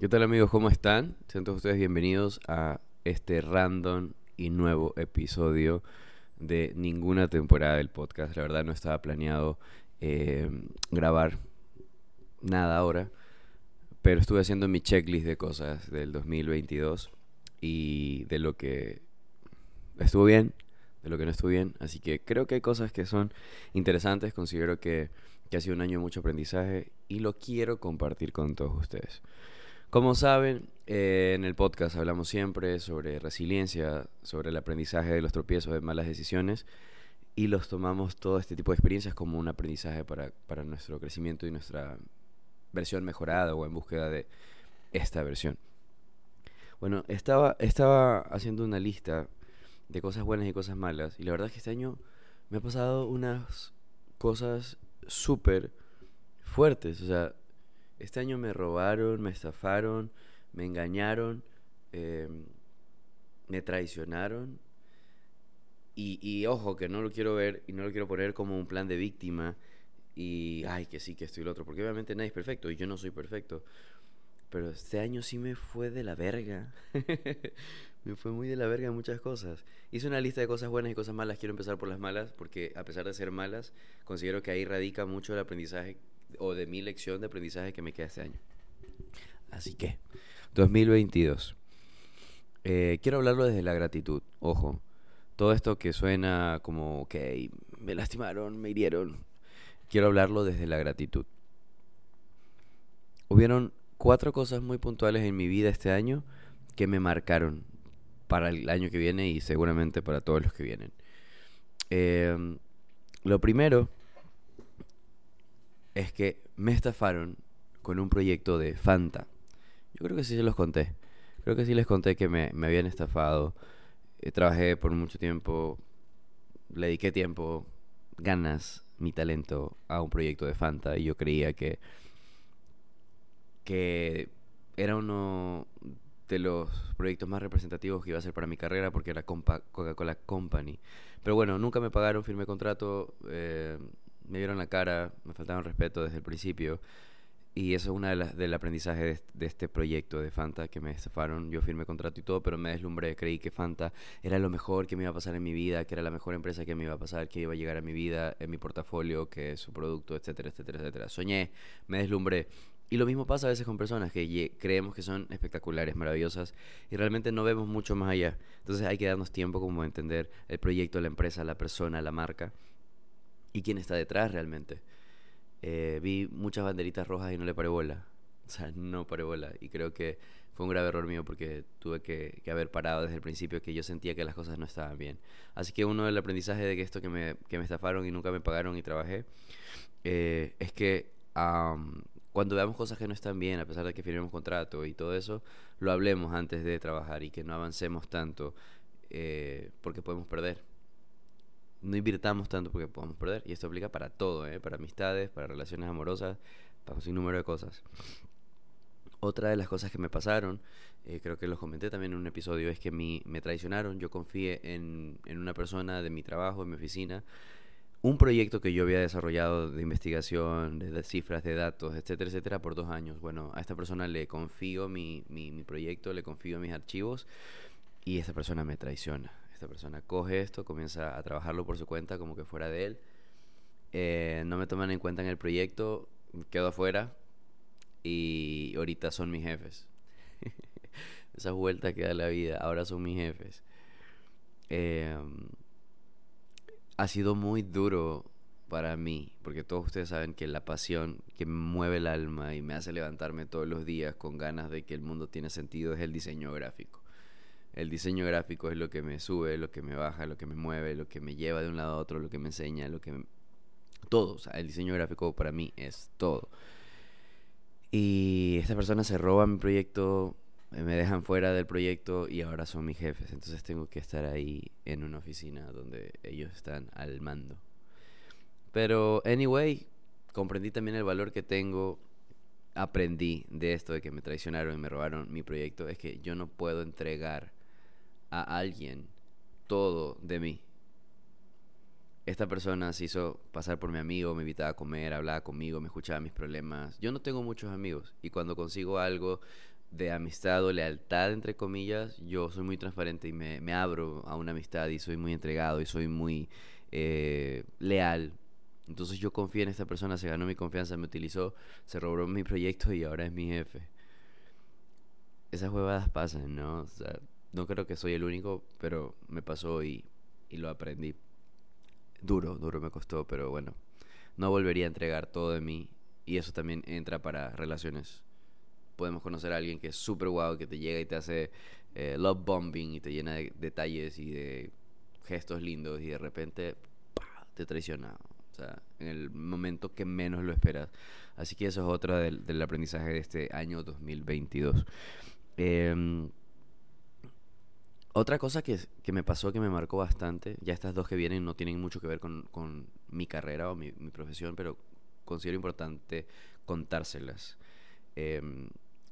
¿Qué tal amigos? ¿Cómo están? Sean todos ustedes bienvenidos a este random y nuevo episodio de ninguna temporada del podcast. La verdad no estaba planeado eh, grabar nada ahora, pero estuve haciendo mi checklist de cosas del 2022 y de lo que estuvo bien, de lo que no estuvo bien. Así que creo que hay cosas que son interesantes. Considero que, que ha sido un año de mucho aprendizaje y lo quiero compartir con todos ustedes. Como saben, eh, en el podcast hablamos siempre sobre resiliencia, sobre el aprendizaje de los tropiezos, de malas decisiones, y los tomamos todo este tipo de experiencias como un aprendizaje para, para nuestro crecimiento y nuestra versión mejorada o en búsqueda de esta versión. Bueno, estaba, estaba haciendo una lista de cosas buenas y cosas malas, y la verdad es que este año me ha pasado unas cosas súper fuertes, o sea, este año me robaron, me estafaron, me engañaron, em, me traicionaron. Y, y, ojo, que no lo quiero ver y no lo quiero poner como un plan de víctima y, ay, que sí, que estoy el otro, porque obviamente nadie es perfecto y yo no soy perfecto. Pero este año sí me fue de la verga. me fue muy de la verga en muchas cosas. Hice una lista de cosas buenas y cosas malas. Quiero empezar por las malas, porque a pesar de ser malas, considero que ahí radica mucho el aprendizaje o de mi lección de aprendizaje que me queda este año. Así que, 2022. Eh, quiero hablarlo desde la gratitud, ojo. Todo esto que suena como, ok, me lastimaron, me hirieron. Quiero hablarlo desde la gratitud. Hubieron cuatro cosas muy puntuales en mi vida este año que me marcaron para el año que viene y seguramente para todos los que vienen. Eh, lo primero es que me estafaron con un proyecto de Fanta. Yo creo que sí se los conté. Creo que sí les conté que me, habían estafado. Eh, trabajé por mucho tiempo, le dediqué tiempo, ganas, mi talento a un proyecto de Fanta y yo creía que, que era uno de los proyectos más representativos que iba a ser para mi carrera porque era Coca-Cola Company. Pero bueno, nunca me pagaron, firmé contrato, eh, me vieron la cara, me faltaron respeto desde el principio. Y eso es una de las del aprendizaje de, este proyecto de Fanta que me estafaron. Yo firmé contrato y todo, pero me deslumbré. Creí que Fanta era lo mejor que me iba a pasar en mi vida, que era la mejor empresa que me iba a pasar, que iba a llegar a mi vida, en mi portafolio, que su producto, etcétera, etcétera, etcétera. Soñé, me deslumbré. Y lo mismo pasa a veces con personas que creemos que son espectaculares, maravillosas, y realmente no vemos mucho más allá. Entonces hay que darnos tiempo como a entender el proyecto, la empresa, la persona, la marca y quién está detrás realmente. Eh, vi muchas banderitas rojas y no le paré bola. O sea, no paré bola. Y creo que fue un grave error mío porque tuve que, haber parado desde el principio que yo sentía que las cosas no estaban bien. Así que uno del aprendizaje de que esto que me, que me estafaron y nunca me pagaron y trabajé, eh, es que cuando veamos cosas que no están bien, a pesar de que firmemos contrato y todo eso, lo hablemos antes de trabajar y que no avancemos tanto eh, porque podemos perder no invirtamos tanto porque podemos perder. Y esto aplica para todo, ¿eh? para amistades, para relaciones amorosas, para un número de cosas. Otra de las cosas que me pasaron, eh, creo que los comenté también en un episodio, es que mi, me traicionaron. Yo confié en, en una persona de mi trabajo, en mi oficina, un proyecto que yo había desarrollado de investigación, de, cifras, de datos, etcétera, etcétera, por dos años. Bueno, a esta persona le confío mi, mi, mi proyecto, le confío mis archivos y esta persona me traiciona esta persona coge esto, comienza a trabajarlo por su cuenta como que fuera de él. Eh, no me toman en cuenta en el proyecto, quedo afuera y ahorita son mis jefes. Esa vuelta que da la vida, ahora son mis jefes. Em, ha sido muy duro para mí, porque todos ustedes saben que la pasión que mueve el alma y me hace levantarme todos los días con ganas de que el mundo tiene sentido es el diseño gráfico. El diseño gráfico es lo que me sube, lo que me baja, lo que me mueve, lo que me lleva de un lado a otro, lo que me enseña, lo que... Todo, o sea, el diseño gráfico para mí es todo. Y esta persona se roba mi proyecto, me dejan fuera del proyecto y ahora son mis jefes. Entonces tengo que estar ahí en una oficina donde ellos están al mando. Pero, anyway, comprendí también el valor que tengo. Aprendí de esto de que me traicionaron y me robaron mi proyecto. Es que yo no puedo entregar a alguien todo de mí. Esta persona se hizo pasar por mi amigo, me invitaba a comer, hablaba conmigo, me escuchaba mis problemas. Yo no tengo muchos amigos y cuando consigo algo de amistad o lealtad, entre comillas, yo soy muy transparente y me, me abro a una amistad y soy muy entregado y soy muy eh, leal. Entonces yo confié en esta persona, se ganó mi confianza, me utilizó, se robó mi proyecto y ahora es mi jefe. Esas huevadas pasan, ¿no? O sea, no creo que soy el único, pero me pasó y, y lo aprendí. Duro, duro me costó, pero bueno, no volvería a entregar todo de mí y eso también entra para relaciones podemos conocer a alguien que es súper guau, que te llega y te hace eh, love bombing y te llena de detalles y de gestos lindos y de repente te traiciona. O sea, en el momento que menos lo esperas. Así que eso es otra del, del aprendizaje de este año 2022. Em, otra cosa que, que, me pasó que me marcó bastante, ya estas dos que vienen no tienen mucho que ver con, con mi carrera o mi, profesión, pero considero importante contárselas. Eh,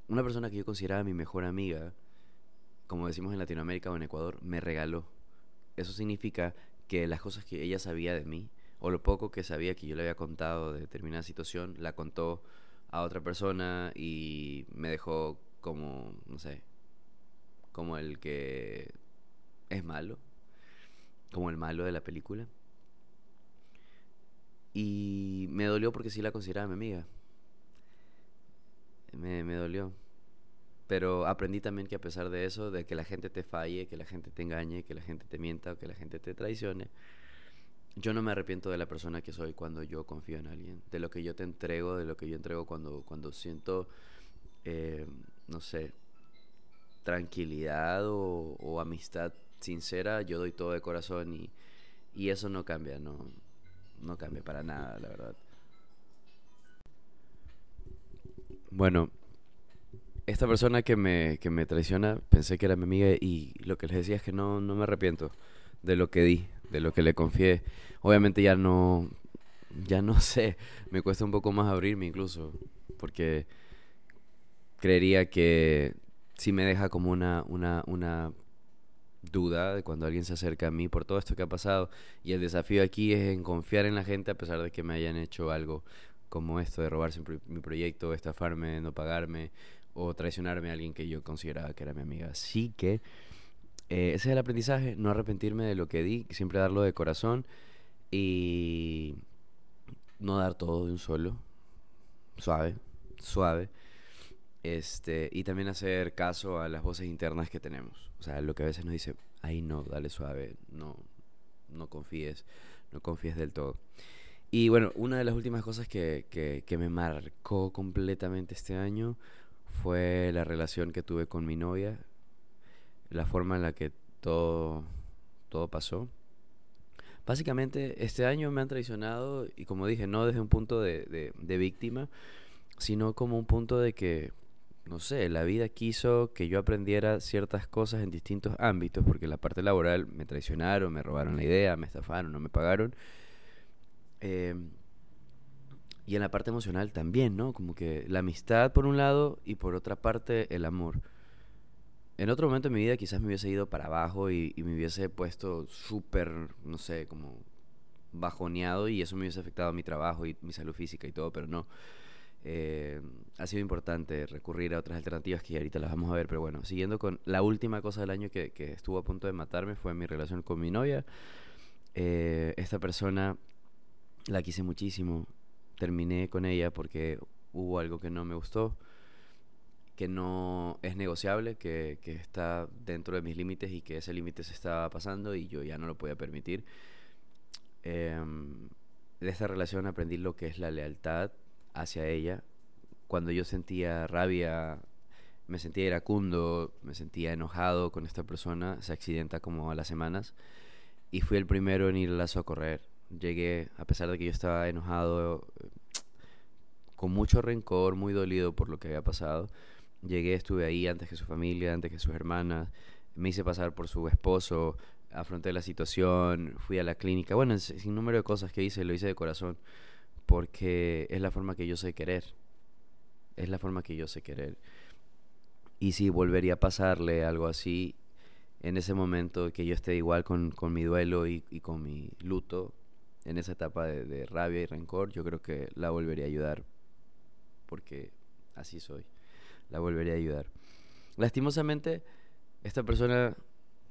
una persona que yo consideraba mi mejor amiga, como decimos en Latinoamérica o en Ecuador, me regaló. Eso significa que las cosas que ella sabía de mí, o lo poco que sabía que yo le había contado de determinada situación, la contó a otra persona y me dejó como, no sé, como el que es malo, como el malo de la película. Y me dolió porque sí la consideraba mi amiga me, me dolió. Pero aprendí también que a pesar de eso, de que la gente te falle, que la gente te engañe, que la gente te mienta o que la gente te traicione, yo no me arrepiento de la persona que soy cuando yo confío en alguien, de lo que yo te entrego, de lo que yo entrego cuando, cuando siento, eh, no sé, tranquilidad o, o, amistad sincera, yo doy todo de corazón y, y eso no cambia, no, no cambia para nada, la verdad. Bueno, esta persona que me, que me traiciona, pensé que era mi amiga y lo que les decía es que no, no me arrepiento de lo que di, de lo que le confié. Obviamente ya no, ya no sé, me cuesta un poco más abrirme incluso, porque creería que si me deja como una, una, una duda de cuando alguien se acerca a mí por todo esto que ha pasado. Y el desafío aquí es en confiar en la gente a pesar de que me hayan hecho algo como esto de robarse mi proyecto, estafarme, no pagarme o traicionarme a alguien que yo consideraba que era mi amiga. Así que eh, ese es el aprendizaje, no arrepentirme de lo que di, siempre darlo de corazón y no dar todo de un solo, suave, suave. Este, y también hacer caso a las voces internas que tenemos. O sea, lo que a veces nos dice, ay no, dale suave, no, no confíes, no confíes del todo. Y bueno, una de las últimas cosas que, que, me marcó completamente este año fue la relación que tuve con mi novia, la forma en la que todo, todo pasó. Básicamente, este año me han traicionado y como dije, no desde un punto de, de víctima, sino como un punto de que, no sé, la vida quiso que yo aprendiera ciertas cosas en distintos ámbitos, porque en la parte laboral me traicionaron, me robaron la idea, me estafaron, no me pagaron. Eh, y en la parte emocional también, ¿no? Como que la amistad por un lado y por otra parte el amor. En otro momento de mi vida quizás me hubiese ido para abajo y, me hubiese puesto súper, no sé, como bajoneado y eso me hubiese afectado a mi trabajo y mi salud física y todo, pero no. Eh, ha sido importante recurrir a otras alternativas que ahorita las vamos a ver, pero bueno, siguiendo con la última cosa del año que, que estuvo a punto de matarme fue mi relación con mi novia. Eh, esta persona la quise muchísimo. Terminé con ella porque hubo algo que no me gustó, que no es negociable, que, que está dentro de mis límites y que ese límite se estaba pasando y yo ya no lo podía permitir. Em, de esta relación aprendí lo que es la lealtad hacia ella. Cuando yo sentía rabia, me sentía iracundo, me sentía enojado con esta persona, se accidenta como a las semanas y fui el primero en ir a socorrer llegué, a pesar de que yo estaba enojado, con mucho rencor, muy dolido por lo que había pasado. Llegué, estuve ahí antes que su familia, antes que sus hermanas. Me hice pasar por su esposo, afronté la situación, fui a la clínica. Bueno, sin número de cosas que hice, lo hice de corazón, porque es la forma que yo sé querer. Es la forma que yo sé querer. Y si volvería a pasarle algo así, en ese momento que yo esté igual con, con mi duelo y, y con mi luto, en esa etapa de, rabia y rencor, yo creo que la volvería a ayudar, porque así soy, la volvería a ayudar. lastimosamente, esta persona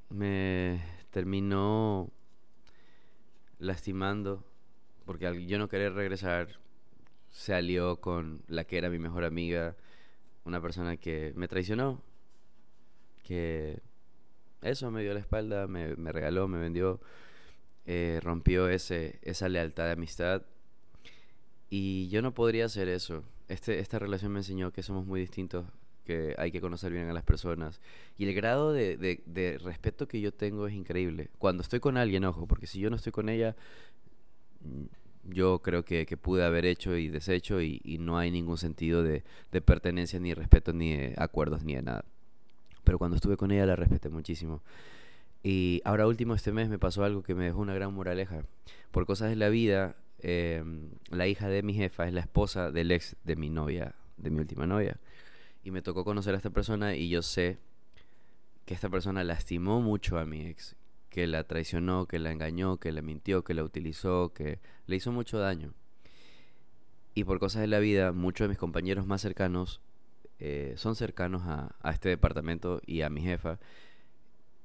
me terminó lastimando porque al yo no querer regresar se alió con la que era mi mejor amiga, una persona que me traicionó, que eso me dio la espalda, me, me regaló, me vendió, eh, rompió ese, esa lealtad de amistad y yo no podría hacer eso. Este, esta relación me enseñó que somos muy distintos, que hay que conocer bien a las personas. Y el grado de, de, respeto que yo tengo es increíble. Cuando estoy con alguien, ojo, porque si yo no estoy con ella, yo creo que, que pude haber hecho y deshecho y, no hay ningún sentido de, de, pertenencia, ni respeto, ni de acuerdos, ni de nada. Pero cuando estuve con ella la respeté muchísimo. Y ahora último este mes me pasó algo que me dejó una gran moraleja. Por cosas de la vida, Em, la hija de mi jefa es la esposa del ex de mi novia, de mi última novia. Y me tocó conocer a esta persona y yo sé que esta persona lastimó mucho a mi ex, que la traicionó, que la engañó, que la mintió, que la utilizó, que le hizo mucho daño. Y por cosas de la vida, muchos de mis compañeros más cercanos eh, son cercanos a, este departamento y a mi jefa.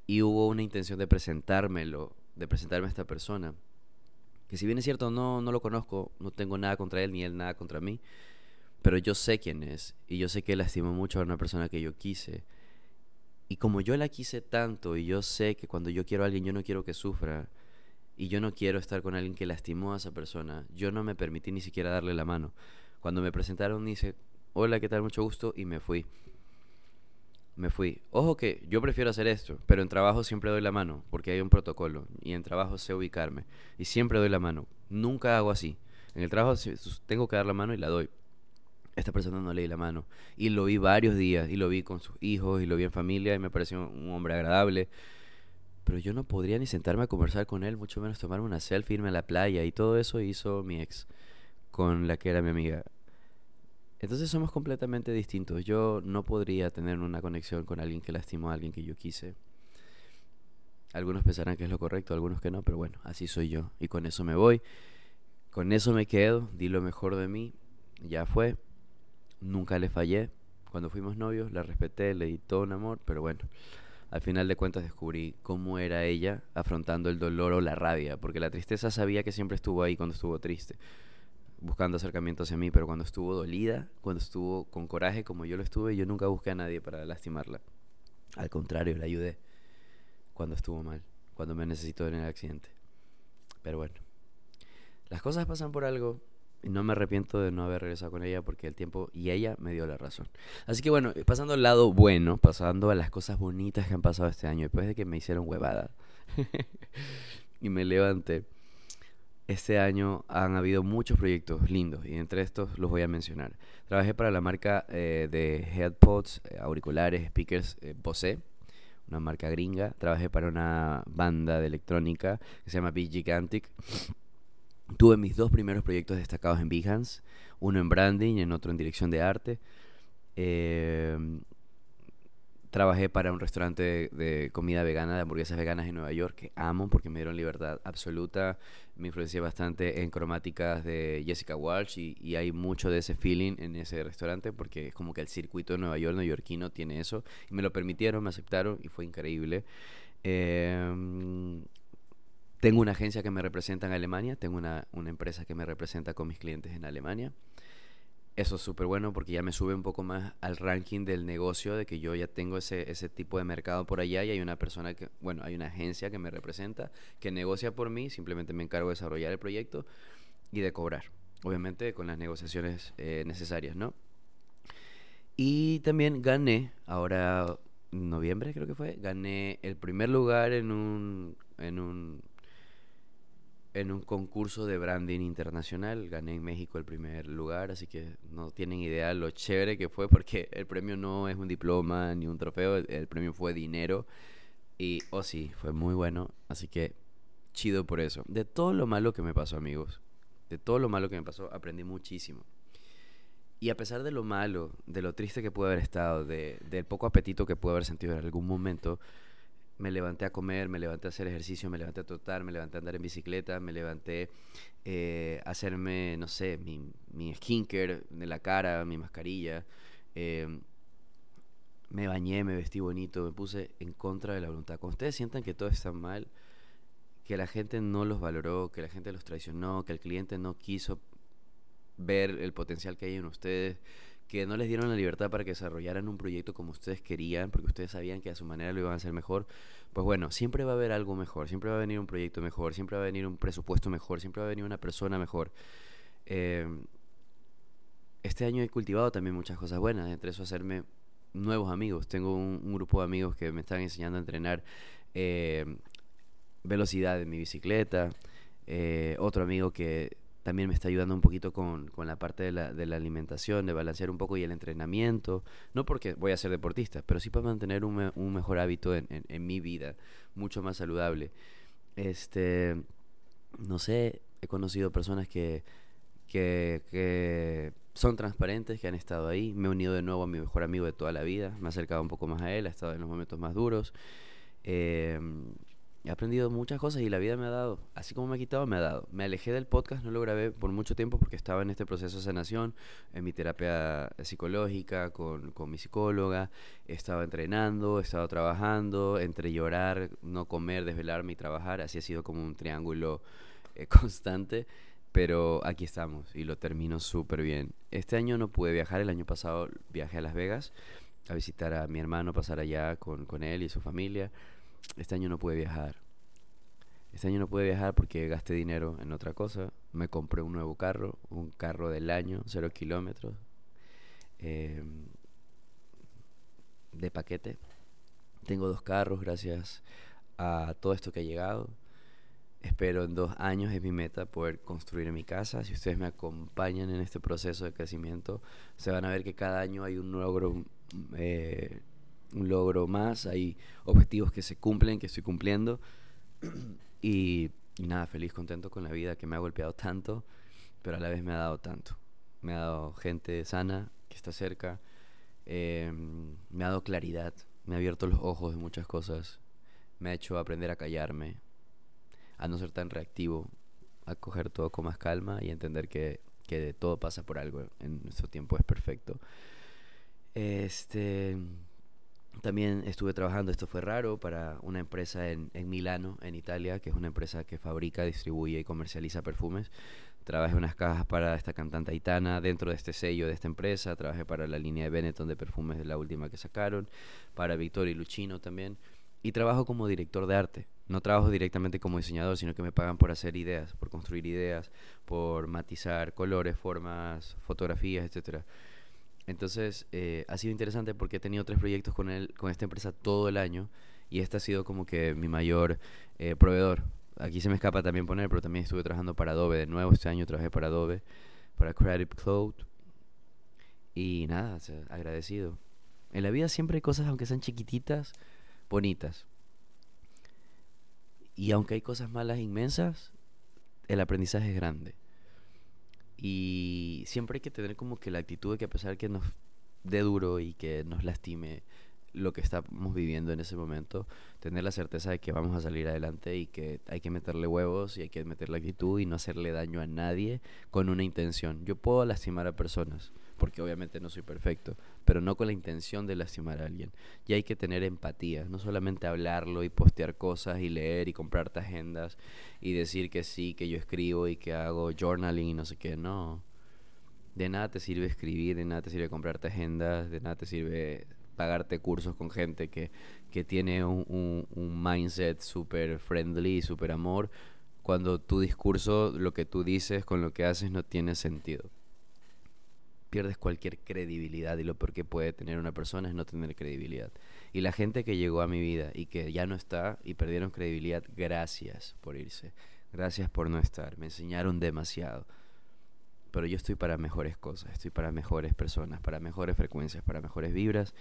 Y hubo una intención de presentármelo, de presentarme a esta persona que si bien es cierto, no, no lo conozco, no tengo nada contra él ni él nada contra mí, pero yo sé quién es y yo sé que lastimó mucho a una persona que yo quise. Y como yo la quise tanto y yo sé que cuando yo quiero a alguien yo no quiero que sufra y yo no quiero estar con alguien que lastimó a esa persona, yo no me permití ni siquiera darle la mano. Cuando me presentaron dice, hola, ¿qué tal? Mucho gusto y me fui me fui. Ojo que yo prefiero hacer esto, pero en trabajo siempre doy la mano, porque hay un protocolo, y en trabajo sé ubicarme, y siempre doy la mano. Nunca hago así. En el trabajo tengo que dar la mano y la doy. Esta persona no le di la mano. Y lo vi varios días, y lo vi con sus hijos, y lo vi en familia, y me pareció un hombre agradable. Pero yo no podría ni sentarme a conversar con él, mucho menos tomarme una selfie, irme a la playa, y todo eso hizo mi ex, con la que era mi amiga. Entonces somos completamente distintos. Yo no podría tener una conexión con alguien que lastimó a alguien que yo quise. Algunos pensarán que es lo correcto, algunos que no, pero bueno, así soy yo. Y con eso me voy. Con eso me quedo. Di lo mejor de mí. Ya fue. Nunca le fallé. Cuando fuimos novios, la respeté, le di todo un amor, pero bueno, al final de cuentas descubrí cómo era ella afrontando el dolor o la rabia, porque la tristeza sabía que siempre estuvo ahí cuando estuvo triste buscando acercamiento hacia mí, pero cuando estuvo dolida, cuando estuvo con coraje como yo lo estuve, yo nunca busqué a nadie para lastimarla. Al contrario, la ayudé cuando estuvo mal, cuando me necesitó en el accidente. Pero bueno, las cosas pasan por algo no me arrepiento de no haber regresado con ella porque el tiempo y ella me dio la razón. Así que bueno, pasando al lado bueno, pasando a las cosas bonitas que han pasado este año, después de que me hicieron huevada y me levanté este año han habido muchos proyectos lindos y entre estos los voy a mencionar. Trabajé para la marca eh, de headpods, eh, auriculares, speakers eh, Bose, una marca gringa. Trabajé para una banda de electrónica que se llama Big Gigantic. Tuve mis dos primeros proyectos destacados en Behance, uno en branding y en otro en dirección de arte. Trabajé para un restaurante de, comida vegana, de hamburguesas veganas en Nueva York, que amo porque me dieron libertad absoluta. Me influencié bastante en cromáticas de Jessica Walsh y, hay mucho de ese feeling en ese restaurante porque es como que el circuito de Nueva York, neoyorquino, tiene eso. Y me lo permitieron, me aceptaron y fue increíble. Em, tengo una agencia que me representa en Alemania, tengo una, una empresa que me representa con mis clientes en Alemania. Eso es súper bueno porque ya me sube un poco más al ranking del negocio, de que yo ya tengo ese, ese tipo de mercado por allá y hay una persona que, bueno, hay una agencia que me representa, que negocia por mí, simplemente me encargo de desarrollar el proyecto y de cobrar, obviamente con las negociaciones eh, necesarias, ¿no? Y también gané, ahora noviembre creo que fue, gané el primer lugar en un, en un en un concurso de branding internacional. Gané en México el primer lugar, así que no tienen idea lo chévere que fue porque el premio no es un diploma ni un trofeo, el, premio fue dinero. Y, oh sí, fue muy bueno, así que chido por eso. De todo lo malo que me pasó, amigos, de todo lo malo que me pasó, aprendí muchísimo. Y a pesar de lo malo, de lo triste que pude haber estado, de, del poco apetito que pude haber sentido en algún momento, me levanté a comer, me levanté a hacer ejercicio, me levanté a trotar, me levanté a andar en bicicleta, me levanté eh, a hacerme, no sé, mi, mi skincare de la cara, mi mascarilla. Eh, me bañé, me vestí bonito, me puse en contra de la voluntad. Cuando ustedes sientan que todo está mal, que la gente no los valoró, que la gente los traicionó, que el cliente no quiso ver el potencial que hay en ustedes, que no les dieron la libertad para que desarrollaran un proyecto como ustedes querían, porque ustedes sabían que a su manera lo iban a hacer mejor, pues bueno, siempre va a haber algo mejor, siempre va a venir un proyecto mejor, siempre va a venir un presupuesto mejor, siempre va a venir una persona mejor. Eh, este año he cultivado también muchas cosas buenas, entre eso hacerme nuevos amigos. Tengo un, grupo de amigos que me están enseñando a entrenar eh, velocidad en mi bicicleta. Eh, otro amigo que también me está ayudando un poquito con, la parte de la, de la, alimentación, de balancear un poco y el entrenamiento. No porque voy a ser deportista, pero sí para mantener un, un mejor hábito en, en, mi vida, mucho más saludable. Este, no sé, he conocido personas que, que, que son transparentes, que han estado ahí. Me he unido de nuevo a mi mejor amigo de toda la vida. Me he acercado un poco más a él, ha estado en los momentos más duros. Em, he aprendido muchas cosas y la vida me ha dado. Así como me ha quitado, me ha dado. Me alejé del podcast, no lo grabé por mucho tiempo porque estaba en este proceso de sanación, en mi terapia psicológica, con, con mi psicóloga. Estaba entrenando, he estado trabajando, entre llorar, no comer, desvelarme y trabajar. Así ha sido como un triángulo eh, constante. Pero aquí estamos y lo termino súper bien. Este año no pude viajar, el año pasado viajé a Las Vegas a visitar a mi hermano, pasar allá con, con él y su familia. Este año no pude viajar. Este año no pude viajar porque gasté dinero en otra cosa. Me compré un nuevo carro, un carro del año, cero kilómetros, em, de paquete. Tengo dos carros gracias a todo esto que ha llegado. Espero en dos años, es mi meta, poder construir mi casa. Si ustedes me acompañan en este proceso de crecimiento, se van a ver que cada año hay un logro, eh, un logro más, hay objetivos que se cumplen, que estoy cumpliendo. y, nada, feliz, contento con la vida que me ha golpeado tanto, pero a la vez me ha dado tanto. Me ha dado gente sana que está cerca, em, me ha dado claridad, me ha abierto los ojos de muchas cosas, me ha hecho aprender a callarme, a no ser tan reactivo, a coger todo con más calma y entender que, que todo pasa por algo, en nuestro tiempo es perfecto. Este, también estuve trabajando, esto fue raro, para una empresa en, en Milano, en Italia, que es una empresa que fabrica, distribuye y comercializa perfumes. Trabajé unas cajas para esta cantante Aitana dentro de este sello de esta empresa. Trabajé para la línea de Benetton de perfumes de la última que sacaron. Para Victoria y Luchino también. Y trabajo como director de arte. No trabajo directamente como diseñador, sino que me pagan por hacer ideas, por construir ideas, por matizar colores, formas, fotografías, etcétera. Entonces eh, ha sido interesante porque he tenido tres proyectos con él, con esta empresa todo el año y este ha sido como que mi mayor eh, proveedor. Aquí se me escapa también poner, pero también estuve trabajando para Adobe de nuevo este año trabajé para Adobe, para Creative Cloud y nada, agradecido. En la vida siempre hay cosas, aunque sean chiquititas, bonitas. Y aunque hay cosas malas inmensas, el aprendizaje es grande. Y siempre hay que tener como que la actitud de que a pesar que nos dé duro y que nos lastime lo que estamos viviendo en ese momento, tener la certeza de que vamos a salir adelante y que hay que meterle huevos y hay que meter la actitud y no hacerle daño a nadie con una intención. Yo puedo lastimar a personas, porque obviamente no soy perfecto, pero no con la intención de lastimar a alguien. Y hay que tener empatía, no solamente hablarlo y postear cosas y leer y comprarte agendas y decir que sí, que yo escribo y que hago journaling y no sé qué, no. De nada te sirve escribir, de nada te sirve comprarte agendas, de nada te sirve pagarte cursos con gente que, que tiene un, un, mindset súper friendly, súper amor, cuando tu discurso, lo que tú dices con lo que haces no tiene sentido pierdes cualquier credibilidad y lo peor que puede tener una persona es no tener credibilidad. Y la gente que llegó a mi vida y que ya no está y perdieron credibilidad, gracias por irse, gracias por no estar, me enseñaron demasiado. Pero yo estoy para mejores cosas, estoy para mejores personas, para mejores frecuencias, para mejores vibras,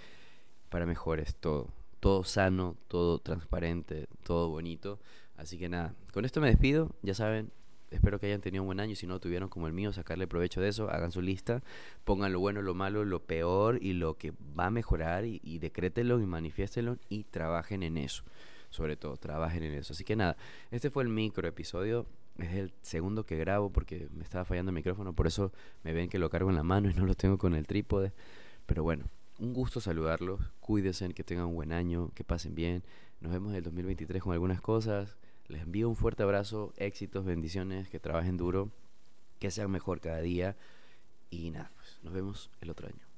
para mejores todo. Todo sano, todo transparente, todo bonito. Así que nada, con esto me despido, ya saben, espero que hayan tenido un buen año. Si no tuvieron como el mío, sacarle provecho de eso. Hagan su lista, pongan lo bueno, lo malo, lo peor y lo que va a mejorar y, y decrétenlo y manifiéstenlo y trabajen en eso. Sobre todo, trabajen en eso. Así que nada, este fue el micro episodio. Es el segundo que grabo porque me estaba fallando el micrófono. Por eso me ven que lo cargo en la mano y no lo tengo con el trípode. Pero bueno, un gusto saludarlos. Cuídense, que tengan un buen año, que pasen bien. Nos vemos en el 2023 con algunas cosas. Les envío un fuerte abrazo, éxitos, bendiciones, que trabajen duro, que sean mejor cada día. Y nada, pues nos vemos el otro año.